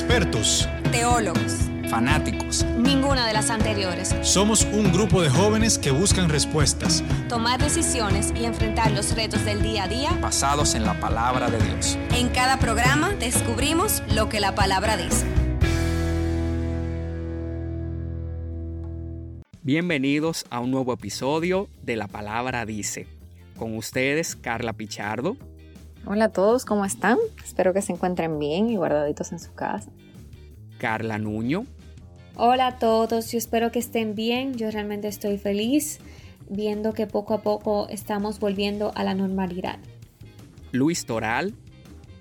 expertos, teólogos, fanáticos. Ninguna de las anteriores. Somos un grupo de jóvenes que buscan respuestas, tomar decisiones y enfrentar los retos del día a día basados en la palabra de Dios. En cada programa descubrimos lo que la palabra dice. Bienvenidos a un nuevo episodio de La Palabra Dice. Con ustedes, Carla Pichardo. Hola a todos, ¿cómo están? Espero que se encuentren bien y guardaditos en su casa. Carla Nuño. Hola a todos, yo espero que estén bien. Yo realmente estoy feliz viendo que poco a poco estamos volviendo a la normalidad. Luis Toral.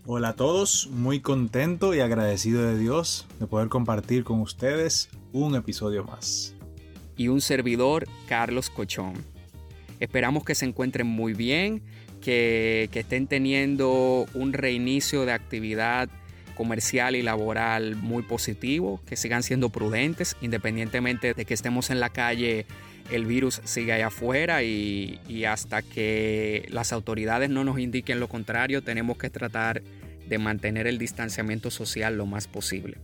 Hola a todos, muy contento y agradecido de Dios de poder compartir con ustedes un episodio más. Y un servidor, Carlos Cochón. Esperamos que se encuentren muy bien, que, estén teniendo un reinicio de actividad comercial y laboral muy positivo, que sigan siendo prudentes, independientemente de que estemos en la calle, el virus sigue allá afuera y, y hasta que las autoridades no nos indiquen lo contrario, tenemos que tratar de mantener el distanciamiento social lo más posible.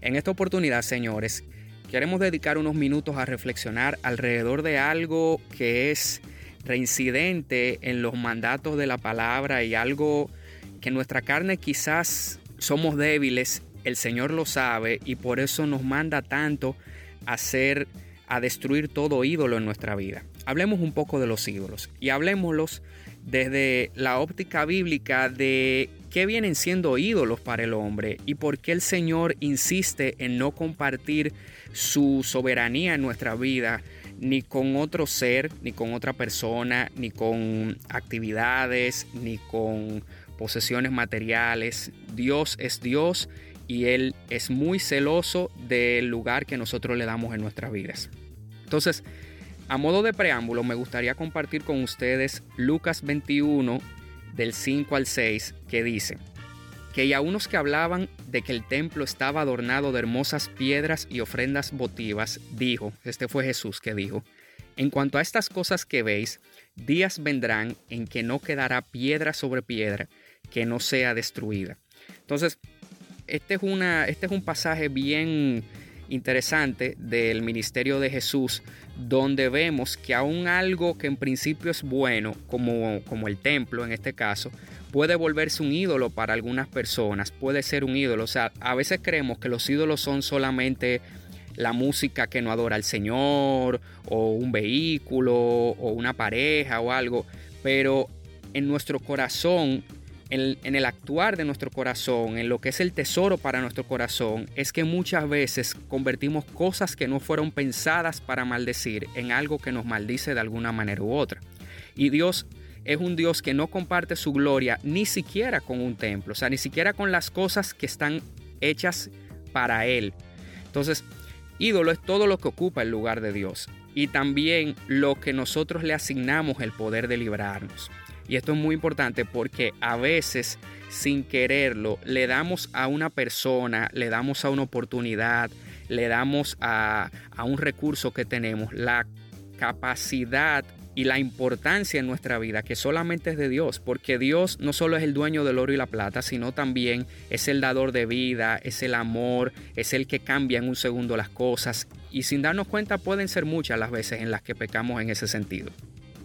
En esta oportunidad, señores, queremos dedicar unos minutos a reflexionar alrededor de algo que es reincidente en los mandatos de la palabra y algo que nuestra carne quizás somos débiles, el Señor lo sabe y por eso nos manda tanto a hacer, a destruir todo ídolo en nuestra vida. Hablemos un poco de los ídolos y hablemoslos desde la óptica bíblica de qué vienen siendo ídolos para el hombre y por qué el Señor insiste en no compartir su soberanía en nuestra vida ni con otro ser, ni con otra persona, ni con actividades, ni con posesiones materiales. Dios es Dios y Él es muy celoso del lugar que nosotros le damos en nuestras vidas. Entonces, a modo de preámbulo, me gustaría compartir con ustedes Lucas 21 del 5 al 6 que dice que ya unos que hablaban de que el templo estaba adornado de hermosas piedras y ofrendas votivas, dijo, este fue Jesús que dijo, en cuanto a estas cosas que veis, días vendrán en que no quedará piedra sobre piedra que no sea destruida. Entonces, este es, una, este es un pasaje bien interesante del ministerio de Jesús, donde vemos que aún algo que en principio es bueno, como, como el templo en este caso, puede volverse un ídolo para algunas personas, puede ser un ídolo. O sea, a veces creemos que los ídolos son solamente la música que no adora al Señor, o un vehículo, o una pareja, o algo, pero en nuestro corazón en, el actuar de nuestro corazón, en lo que es el tesoro para nuestro corazón, es que muchas veces convertimos cosas que no fueron pensadas para maldecir en algo que nos maldice de alguna manera u otra. Y Dios es un Dios que no comparte su gloria ni siquiera con un templo, o sea, ni siquiera con las cosas que están hechas para Él. Entonces, ídolo es todo lo que ocupa el lugar de Dios y también lo que nosotros le asignamos el poder de librarnos. Y esto es muy importante porque a veces sin quererlo le damos a una persona, le damos a una oportunidad, le damos a, un recurso que tenemos la capacidad y la importancia en nuestra vida que solamente es de Dios, porque Dios no solo es el dueño del oro y la plata, sino también es el dador de vida, es el amor, es el que cambia en un segundo las cosas y sin darnos cuenta pueden ser muchas las veces en las que pecamos en ese sentido.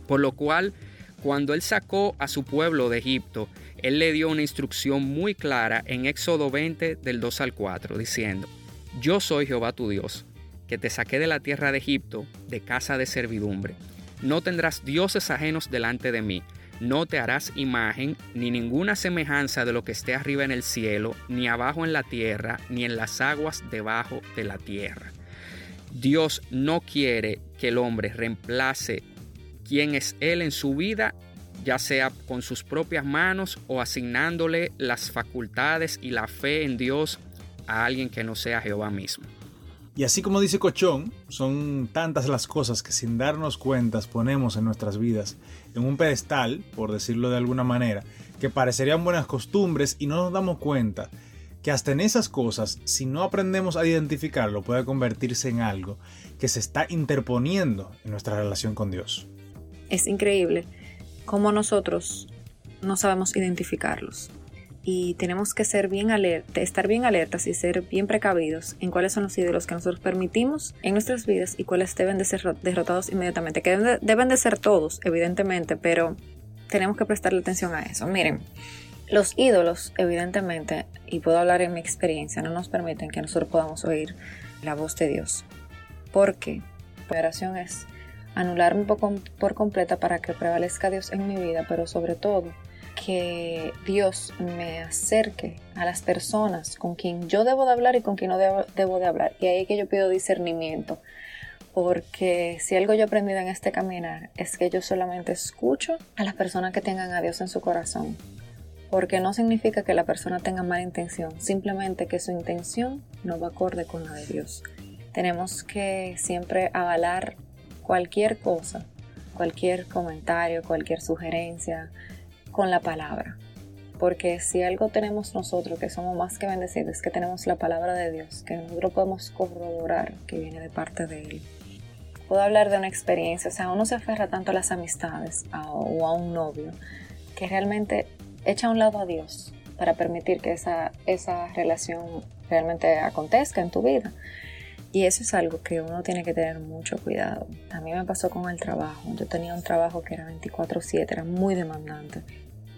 Por lo cual cuando él sacó a su pueblo de Egipto, él le dio una instrucción muy clara en Éxodo 20 del 2 al 4, diciendo, Yo soy Jehová tu Dios, que te saqué de la tierra de Egipto, de casa de servidumbre. No tendrás dioses ajenos delante de mí, no te harás imagen ni ninguna semejanza de lo que esté arriba en el cielo, ni abajo en la tierra, ni en las aguas debajo de la tierra. Dios no quiere que el hombre reemplace quién es Él en su vida, ya sea con sus propias manos o asignándole las facultades y la fe en Dios a alguien que no sea Jehová mismo. Y así como dice Cochón, son tantas las cosas que sin darnos cuentas ponemos en nuestras vidas en un pedestal, por decirlo de alguna manera, que parecerían buenas costumbres y no nos damos cuenta que hasta en esas cosas, si no aprendemos a identificarlo, puede convertirse en algo que se está interponiendo en nuestra relación con Dios es increíble cómo nosotros no sabemos identificarlos. Y tenemos que ser bien estar bien alertas y ser bien precavidos en cuáles son los ídolos que nosotros permitimos en nuestras vidas y cuáles deben de ser derrotados inmediatamente, que deben de, ser todos, evidentemente, pero tenemos que prestarle atención a eso. Miren, los ídolos, evidentemente, y puedo hablar en mi experiencia, no nos permiten que nosotros podamos oír la voz de Dios. Porque la oración es anularme por completa para que prevalezca Dios en mi vida, pero sobre todo que Dios me acerque a las personas con quien yo debo de hablar y con quien no debo, de hablar. Y ahí es que yo pido discernimiento. Porque si algo yo he aprendido en este caminar es que yo solamente escucho a las personas que tengan a Dios en su corazón. Porque no significa que la persona tenga mala intención, simplemente que su intención no va acorde con la de Dios. Tenemos que siempre avalar cualquier cosa, cualquier comentario, cualquier sugerencia, con la palabra. Porque si algo tenemos nosotros que somos más que bendecidos, es que tenemos la palabra de Dios, que nosotros podemos corroborar que viene de parte de Él. Puedo hablar de una experiencia, o sea, uno se aferra tanto a las amistades o a un novio, que realmente echa a un lado a Dios para permitir que esa, esa relación realmente acontezca en tu vida. Y eso es algo que uno tiene que tener mucho cuidado. A mí me pasó con el trabajo. Yo tenía un trabajo que era 24/7, era muy demandante.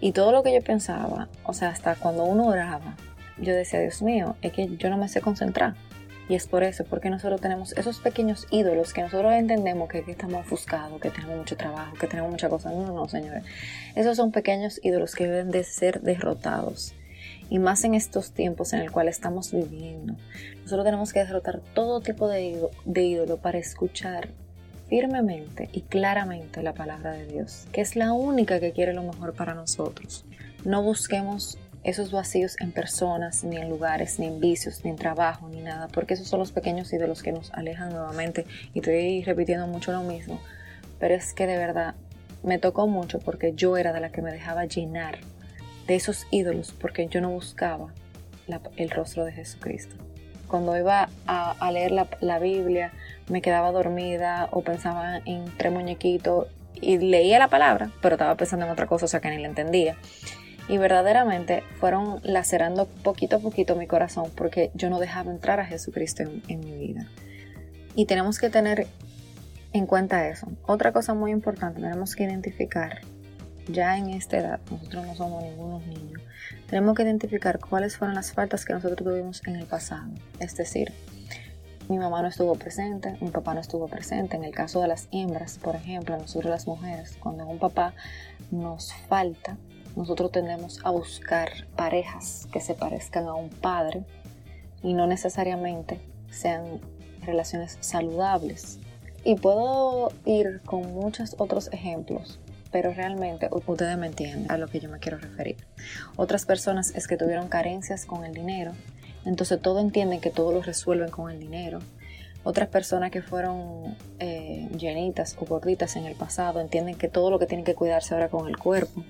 Y todo lo que yo pensaba, o sea, hasta cuando uno oraba, yo decía, Dios mío, es que yo no me sé concentrar. Y es por eso, porque nosotros tenemos esos pequeños ídolos que nosotros entendemos que, estamos ofuscados, que tenemos mucho trabajo, que tenemos mucha cosa. No, no, no, señores. Esos son pequeños ídolos que deben de ser derrotados. Y más en estos tiempos en el cual estamos viviendo. Nosotros tenemos que derrotar todo tipo de, de ídolo para escuchar firmemente y claramente la palabra de Dios, que es la única que quiere lo mejor para nosotros. No busquemos esos vacíos en personas, ni en lugares, ni en vicios, ni en trabajo, ni nada, porque esos son los pequeños ídolos que nos alejan nuevamente. Y estoy repitiendo mucho lo mismo, pero es que de verdad me tocó mucho porque yo era de la que me dejaba llenar de esos ídolos, porque yo no buscaba el rostro de Jesucristo. Cuando iba a, leer la, Biblia, me quedaba dormida o pensaba en tres muñequitos y leía la palabra, pero estaba pensando en otra cosa, o sea que ni la entendía. Y verdaderamente fueron lacerando poquito a poquito mi corazón porque yo no dejaba entrar a Jesucristo en, en mi vida. Y tenemos que tener en cuenta eso. Otra cosa muy importante, tenemos que identificar, ya en esta edad, nosotros no somos ningunos niños, tenemos que identificar cuáles fueron las faltas que nosotros tuvimos en el pasado. Es decir, mi mamá no estuvo presente, mi papá no estuvo presente. En el caso de las hembras, por ejemplo, nosotros las mujeres, cuando un papá nos falta, nosotros tendemos a buscar parejas que se parezcan a un padre y no necesariamente sean relaciones saludables. Y puedo ir con muchos otros ejemplos, pero realmente ustedes me entienden a lo que yo me quiero referir. Otras personas es que tuvieron carencias con el dinero entonces todo entienden que todo lo resuelven con el dinero. Otras personas que fueron eh, llenitas o gorditas en el pasado entienden que todo lo que tienen que cuidarse ahora con el cuerpo.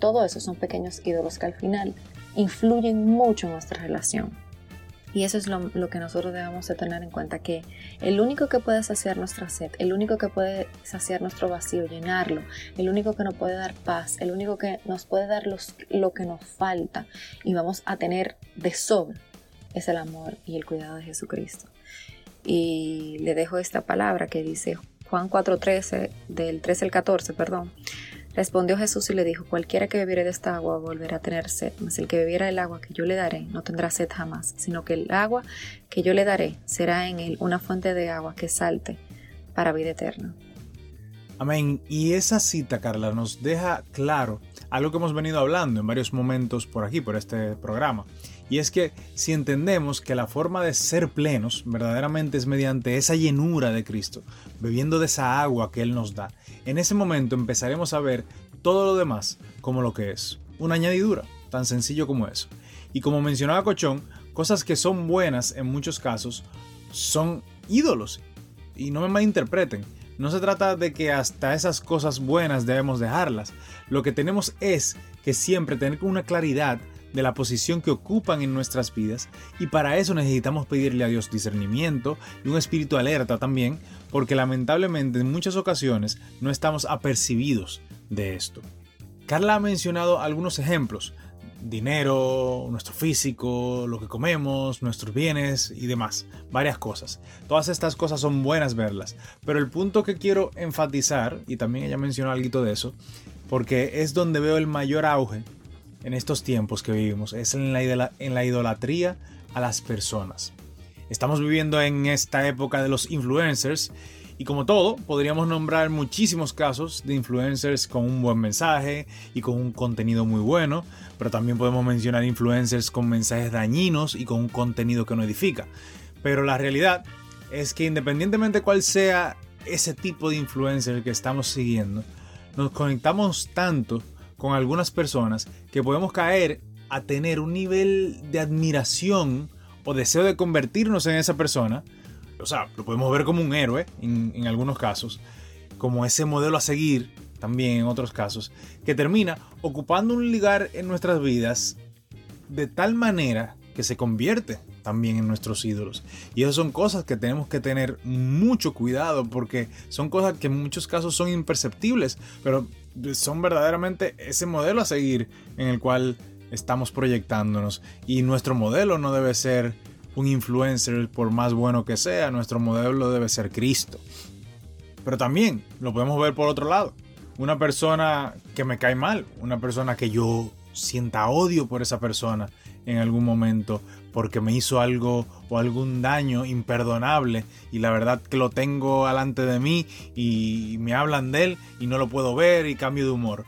Todo eso son pequeños ídolos que al final influyen mucho en nuestra relación. Y eso es lo, que nosotros debemos de tener en cuenta, que el único que puede saciar nuestra sed, el único que puede saciar nuestro vacío, llenarlo, el único que nos puede dar paz, el único que nos puede dar los, lo que nos falta y vamos a tener de sobra, es el amor y el cuidado de Jesucristo. Y le dejo esta palabra que dice Juan 4:13, del 13 al 14, perdón. Respondió Jesús y le dijo, cualquiera que bebiere de esta agua volverá a tener sed, mas el que bebiera el agua que yo le daré no tendrá sed jamás, sino que el agua que yo le daré será en él una fuente de agua que salte para vida eterna. Amén. Y esa cita, Carla, nos deja claro algo que hemos venido hablando en varios momentos por aquí, por este programa. Y es que si entendemos que la forma de ser plenos verdaderamente es mediante esa llenura de Cristo, bebiendo de esa agua que Él nos da, en ese momento empezaremos a ver todo lo demás como lo que es, una añadidura, tan sencillo como eso. Y como mencionaba Cochón, cosas que son buenas en muchos casos son ídolos. Y no me malinterpreten, no se trata de que hasta esas cosas buenas debemos dejarlas. Lo que tenemos es que siempre tener una claridad de la posición que ocupan en nuestras vidas y para eso necesitamos pedirle a Dios discernimiento y un espíritu alerta también, porque lamentablemente en muchas ocasiones no estamos apercibidos de esto. Carla ha mencionado algunos ejemplos dinero, nuestro físico, lo que comemos, nuestros bienes y demás, varias cosas. Todas estas cosas son buenas verlas, pero el punto que quiero enfatizar, y también ella mencionó algo de eso, porque es donde veo el mayor auge en estos tiempos que vivimos, es en la, idolatría a las personas. Estamos viviendo en esta época de los influencers y como todo, podríamos nombrar muchísimos casos de influencers con un buen mensaje y con un contenido muy bueno, pero también podemos mencionar influencers con mensajes dañinos y con un contenido que no edifica. Pero la realidad es que independientemente cuál sea ese tipo de influencer que estamos siguiendo, nos conectamos tanto con algunas personas que podemos caer a tener un nivel de admiración o deseo de convertirnos en esa persona o sea, lo podemos ver como un héroe en, algunos casos, como ese modelo a seguir también en otros casos, que termina ocupando un lugar en nuestras vidas de tal manera que se convierte también en nuestros ídolos. Y esas son cosas que tenemos que tener mucho cuidado porque son cosas que en muchos casos son imperceptibles, pero son verdaderamente ese modelo a seguir en el cual estamos proyectándonos. Y nuestro modelo no debe ser un influencer, por más bueno que sea, nuestro modelo debe ser Cristo. Pero también lo podemos ver por otro lado. Una persona que me cae mal, una persona que yo sienta odio por esa persona en algún momento porque me hizo algo o algún daño imperdonable y la verdad que lo tengo delante de mí y me hablan de él y no lo puedo ver y cambio de humor.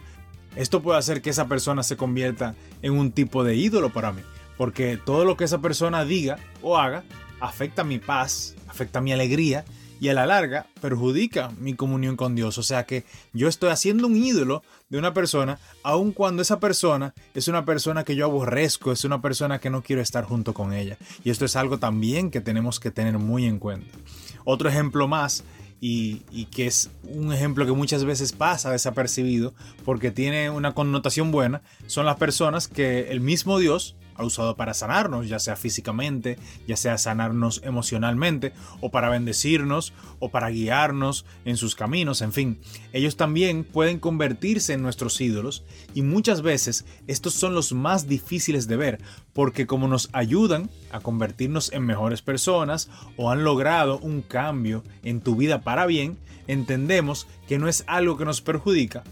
Esto puede hacer que esa persona se convierta en un tipo de ídolo para mí porque todo lo que esa persona diga o haga afecta mi paz, afecta mi alegría y a la larga perjudica mi comunión con Dios. O sea que yo estoy haciendo un ídolo de una persona, aun cuando esa persona es una persona que yo aborrezco, es una persona que no quiero estar junto con ella. Y esto es algo también que tenemos que tener muy en cuenta. Otro ejemplo más y, y, que es un ejemplo que muchas veces pasa desapercibido porque tiene una connotación buena, son las personas que el mismo Dios ha usado para sanarnos, ya sea físicamente, ya sea sanarnos emocionalmente, o para bendecirnos, o para guiarnos en sus caminos, en fin. Ellos también pueden convertirse en nuestros ídolos y muchas veces estos son los más difíciles de ver, porque como nos ayudan a convertirnos en mejores personas o han logrado un cambio en tu vida para bien, entendemos que no es algo que nos perjudica,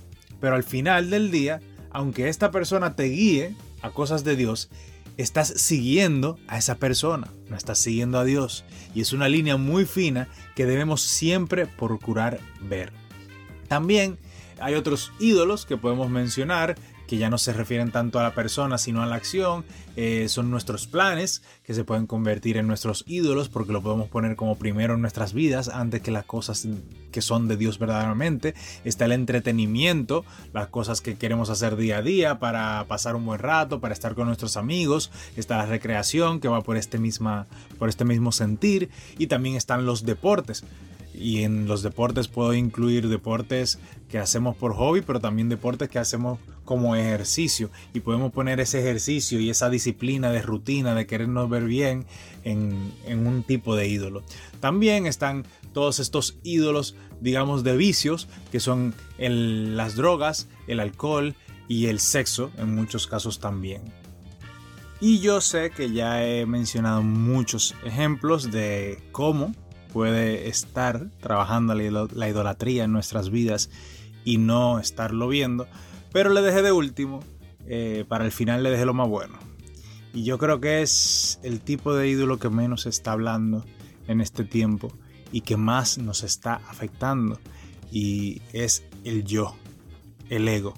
pero al final del día, aunque esta persona te guíe a cosas de Dios, estás siguiendo a esa persona, no estás siguiendo a Dios. Y es una línea muy fina que debemos siempre procurar ver. También hay otros ídolos que podemos mencionar que ya no se refieren tanto a la persona sino a la acción, eh, son nuestros planes que se pueden convertir en nuestros ídolos porque lo podemos poner como primero en nuestras vidas antes que las cosas que son de Dios verdaderamente. Está el entretenimiento, las cosas que queremos hacer día a día para pasar un buen rato, para estar con nuestros amigos. Está la recreación que va por este, misma, por este mismo sentir y también están los deportes y en los deportes puedo incluir deportes que hacemos por hobby, pero también deportes que hacemos como ejercicio y podemos poner ese ejercicio y esa disciplina de rutina de querernos ver bien en, un tipo de ídolo. También están todos estos ídolos, digamos, de vicios, que son las drogas, el alcohol y el sexo, en muchos casos también. Y yo sé que ya he mencionado muchos ejemplos de cómo puede estar trabajando la idolatría en nuestras vidas y no estarlo viendo. Pero le dejé de último, eh, para el final le dejé lo más bueno. Y yo creo que es el tipo de ídolo que menos está hablando en este tiempo y que más nos está afectando. Y es el yo, el ego.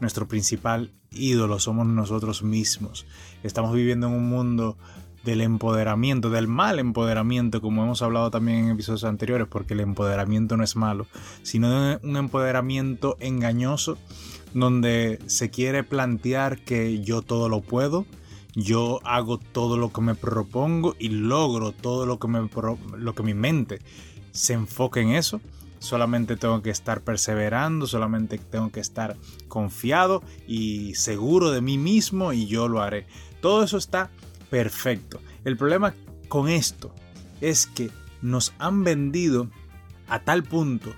Nuestro principal ídolo somos nosotros mismos. Estamos viviendo en un mundo del empoderamiento, del mal empoderamiento, como hemos hablado también en episodios anteriores, porque el empoderamiento no es malo, sino de un empoderamiento engañoso donde se quiere plantear que yo todo lo puedo, yo hago todo lo que me propongo y logro todo lo que, me, lo que mi mente se enfoque en eso. Solamente tengo que estar perseverando, solamente tengo que estar confiado y seguro de mí mismo y yo lo haré. Todo eso está perfecto. El problema con esto es que nos han vendido a tal punto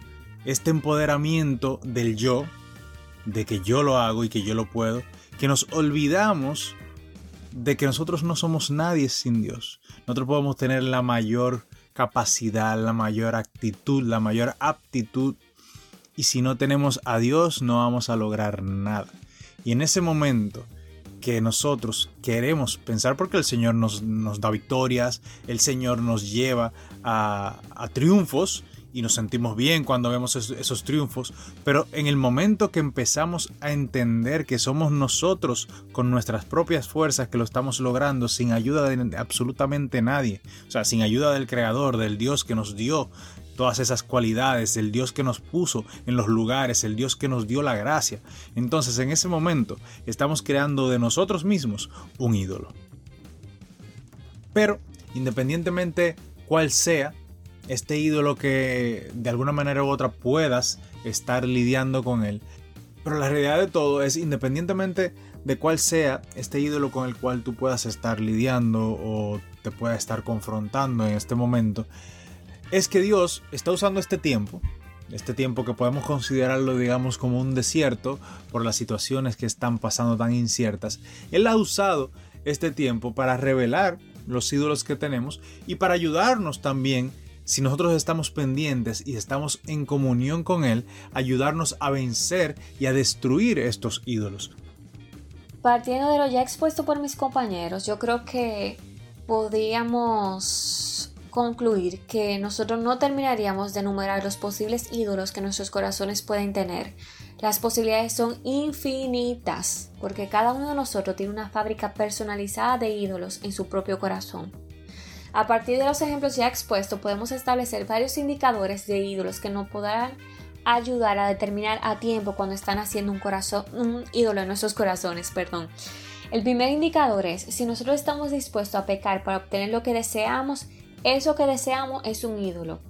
este empoderamiento del yo, de que yo lo hago y que yo lo puedo, que nos olvidamos de que nosotros no somos nadie sin Dios. Nosotros podemos tener la mayor capacidad, la mayor actitud, la mayor aptitud. Y si no tenemos a Dios no vamos a lograr nada. Y en ese momento que nosotros queremos pensar porque el Señor nos, nos da victorias, el Señor nos lleva a, a triunfos, y nos sentimos bien cuando vemos esos, triunfos, pero en el momento que empezamos a entender que somos nosotros con nuestras propias fuerzas que lo estamos logrando sin ayuda de absolutamente nadie, o sea, sin ayuda del Creador, del Dios que nos dio todas esas cualidades, el Dios que nos puso en los lugares, el Dios que nos dio la gracia, entonces en ese momento estamos creando de nosotros mismos un ídolo. Pero, independientemente cuál sea, este ídolo que de alguna manera u otra puedas estar lidiando con él. Pero la realidad de todo es, independientemente de cuál sea este ídolo con el cual tú puedas estar lidiando o te pueda estar confrontando en este momento, es que Dios está usando este tiempo, este tiempo que podemos considerarlo digamos como un desierto por las situaciones que están pasando tan inciertas, Él ha usado este tiempo para revelar los ídolos que tenemos y para ayudarnos también si nosotros estamos pendientes y estamos en comunión con Él, ayudarnos a vencer y a destruir estos ídolos. Partiendo de lo ya expuesto por mis compañeros, yo creo que podríamos concluir que nosotros no terminaríamos de enumerar los posibles ídolos que nuestros corazones pueden tener. Las posibilidades son infinitas, porque cada uno de nosotros tiene una fábrica personalizada de ídolos en su propio corazón. A partir de los ejemplos ya expuestos, podemos establecer varios indicadores de ídolos que nos podrán ayudar a determinar a tiempo cuando están haciendo un, corazón, un ídolo en nuestros corazones. Perdón. El primer indicador es si nosotros estamos dispuestos a pecar para obtener lo que deseamos, eso que deseamos es un ídolo.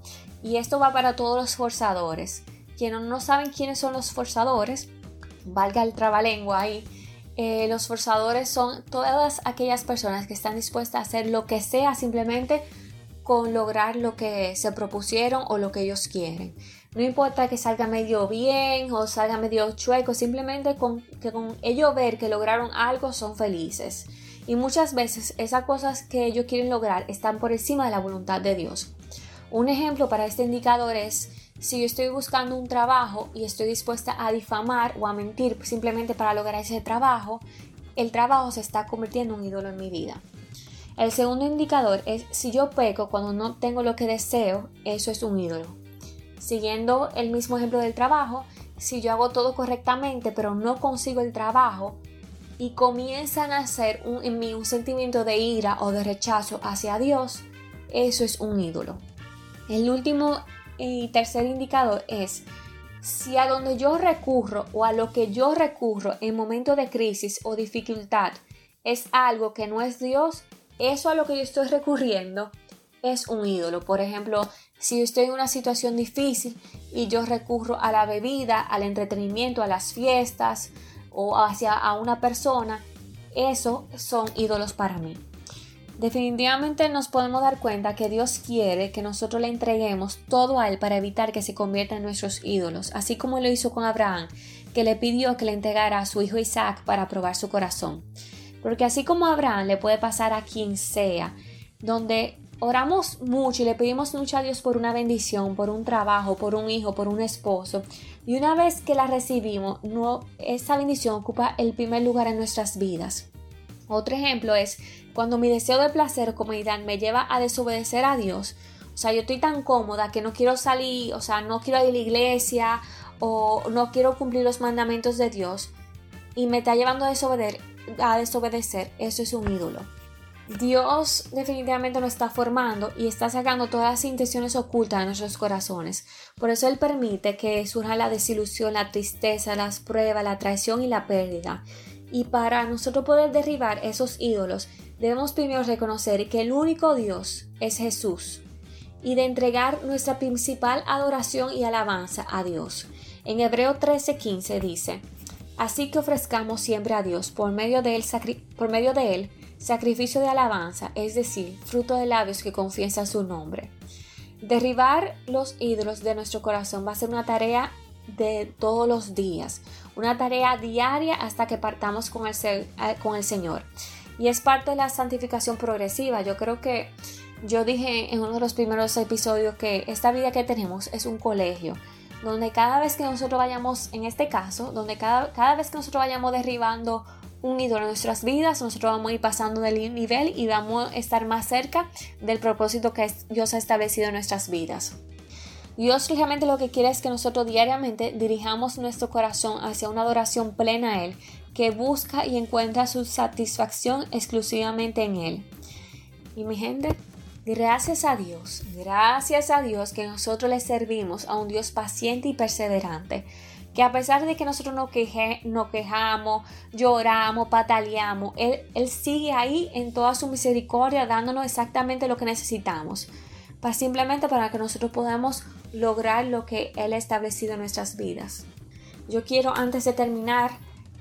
Y esto va para todos los forzadores. Quienes no saben quiénes son los forzadores, valga el trabalengua ahí, eh, los forzadores son todas aquellas personas que están dispuestas a hacer lo que sea simplemente con lograr lo que se propusieron o lo que ellos quieren. No importa que salga medio bien o salga medio chueco, simplemente con que con ellos ver que lograron algo son felices. Y muchas veces esas cosas que ellos quieren lograr están por encima de la voluntad de Dios. Un ejemplo para este indicador es si yo estoy buscando un trabajo y estoy dispuesta a difamar o a mentir simplemente para lograr ese trabajo, el trabajo se está convirtiendo en un ídolo en mi vida. El segundo indicador es si yo peco cuando no tengo lo que deseo, eso es un ídolo. Siguiendo el mismo ejemplo del trabajo, si yo hago todo correctamente pero no consigo el trabajo y comienzan a hacer en mí un sentimiento de ira o de rechazo hacia Dios, eso es un ídolo. El último y tercer indicador es si a donde yo recurro o a lo que yo recurro en momento de crisis o dificultad es algo que no es Dios, eso a lo que yo estoy recurriendo es un ídolo. Por ejemplo, si estoy en una situación difícil y yo recurro a la bebida, al entretenimiento, a las fiestas o hacia a una persona, eso son ídolos para mí. Definitivamente nos podemos dar cuenta que Dios quiere que nosotros le entreguemos todo a Él para evitar que se convierta en nuestros ídolos, así como lo hizo con Abraham, que le pidió que le entregara a su hijo Isaac para probar su corazón. Porque así como Abraham le puede pasar a quien sea, donde oramos mucho y le pedimos mucho a Dios por una bendición, por un trabajo, por un hijo, por un esposo, y una vez que la recibimos, no, esa bendición ocupa el primer lugar en nuestras vidas. Otro ejemplo es cuando mi deseo de placer o comodidad me lleva a desobedecer a Dios. O sea, yo estoy tan cómoda que no quiero salir, o sea, no quiero ir a la iglesia o no quiero cumplir los mandamientos de Dios y me está llevando a desobedecer, a desobedecer. Eso es un ídolo. Dios definitivamente nos está formando y está sacando todas las intenciones ocultas de nuestros corazones. Por eso Él permite que surja la desilusión, la tristeza, las pruebas, la traición y la pérdida. Y para nosotros poder derribar esos ídolos, debemos primero reconocer que el único Dios es Jesús y de entregar nuestra principal adoración y alabanza a Dios. En Hebreo 13:15 dice, Así que ofrezcamos siempre a Dios por medio, de él, por medio de él sacrificio de alabanza, es decir, fruto de labios que confiesan su nombre. Derribar los ídolos de nuestro corazón va a ser una tarea de todos los días, una tarea diaria hasta que partamos con el, eh, con el Señor. Y es parte de la santificación progresiva. Yo creo que yo dije en uno de los primeros episodios que esta vida que tenemos es un colegio donde cada vez que nosotros vayamos, en este caso, donde cada, cada vez que nosotros vayamos derribando un ídolo en nuestras vidas, nosotros vamos a ir pasando del nivel y vamos a estar más cerca del propósito que Dios ha establecido en nuestras vidas. Dios realmente lo que quiere es que nosotros diariamente dirijamos nuestro corazón hacia una adoración plena a Él, que busca y encuentra su satisfacción exclusivamente en Él. Y mi gente, gracias a Dios, gracias a Dios que nosotros le servimos a un Dios paciente y perseverante, que a pesar de que nosotros nos, quejamos, lloramos, pataleamos, él, él sigue ahí en toda su misericordia dándonos exactamente lo que necesitamos, para simplemente para que nosotros podamos lograr lo que Él ha establecido en nuestras vidas. Yo quiero antes de terminar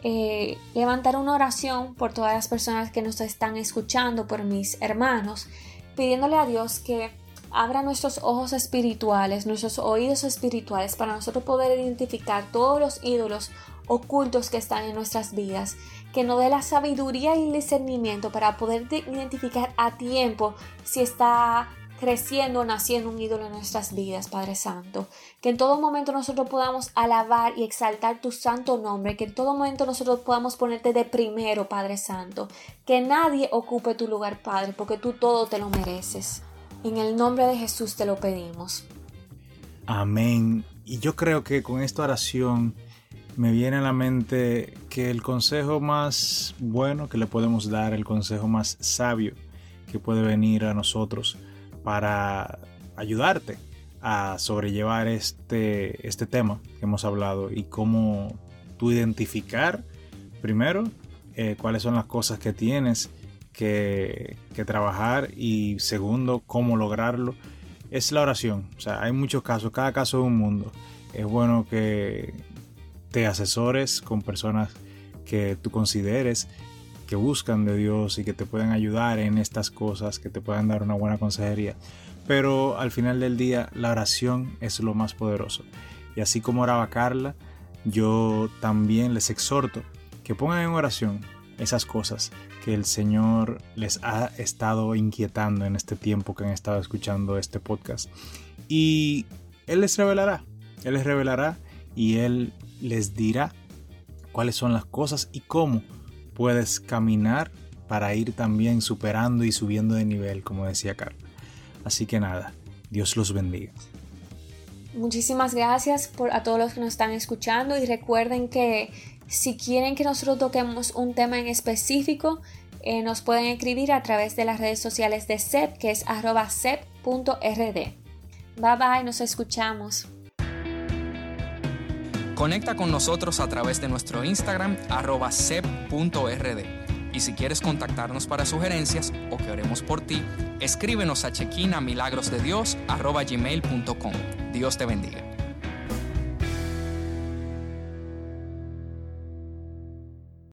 eh, levantar una oración por todas las personas que nos están escuchando, por mis hermanos, pidiéndole a Dios que abra nuestros ojos espirituales, nuestros oídos espirituales, para nosotros poder identificar todos los ídolos ocultos que están en nuestras vidas, que nos dé la sabiduría y el discernimiento para poder identificar a tiempo si está creciendo, naciendo un ídolo en nuestras vidas, Padre Santo. Que en todo momento nosotros podamos alabar y exaltar tu santo nombre, que en todo momento nosotros podamos ponerte de primero, Padre Santo. Que nadie ocupe tu lugar, Padre, porque tú todo te lo mereces. En el nombre de Jesús te lo pedimos. Amén. Y yo creo que con esta oración me viene a la mente que el consejo más bueno que le podemos dar, el consejo más sabio que puede venir a nosotros, para ayudarte a sobrellevar este, este tema que hemos hablado y cómo tú identificar primero eh, cuáles son las cosas que tienes que, trabajar y segundo cómo lograrlo es la oración. O sea, hay muchos casos, cada caso es un mundo. Es bueno que te asesores con personas que tú consideres que buscan de Dios y que te pueden ayudar en estas cosas, que te puedan dar una buena consejería. Pero al final del día la oración es lo más poderoso. Y así como oraba Carla, yo también les exhorto que pongan en oración esas cosas que el Señor les ha estado inquietando en este tiempo que han estado escuchando este podcast. Y Él les revelará, Él les revelará y Él les dirá cuáles son las cosas y cómo puedes caminar para ir también superando y subiendo de nivel, como decía Carla. Así que nada, Dios los bendiga. Muchísimas gracias a todos los que nos están escuchando y recuerden que si quieren que nosotros toquemos un tema en específico, eh, nos pueden escribir a través de las redes sociales de CEP, que es arroba cep.rd. Bye bye, nos escuchamos. Conecta con nosotros a través de nuestro Instagram arroba sep.rd. Y si quieres contactarnos para sugerencias o que oremos por ti, escríbenos a chequina milagrosdedios arroba gmail.com. Dios te bendiga.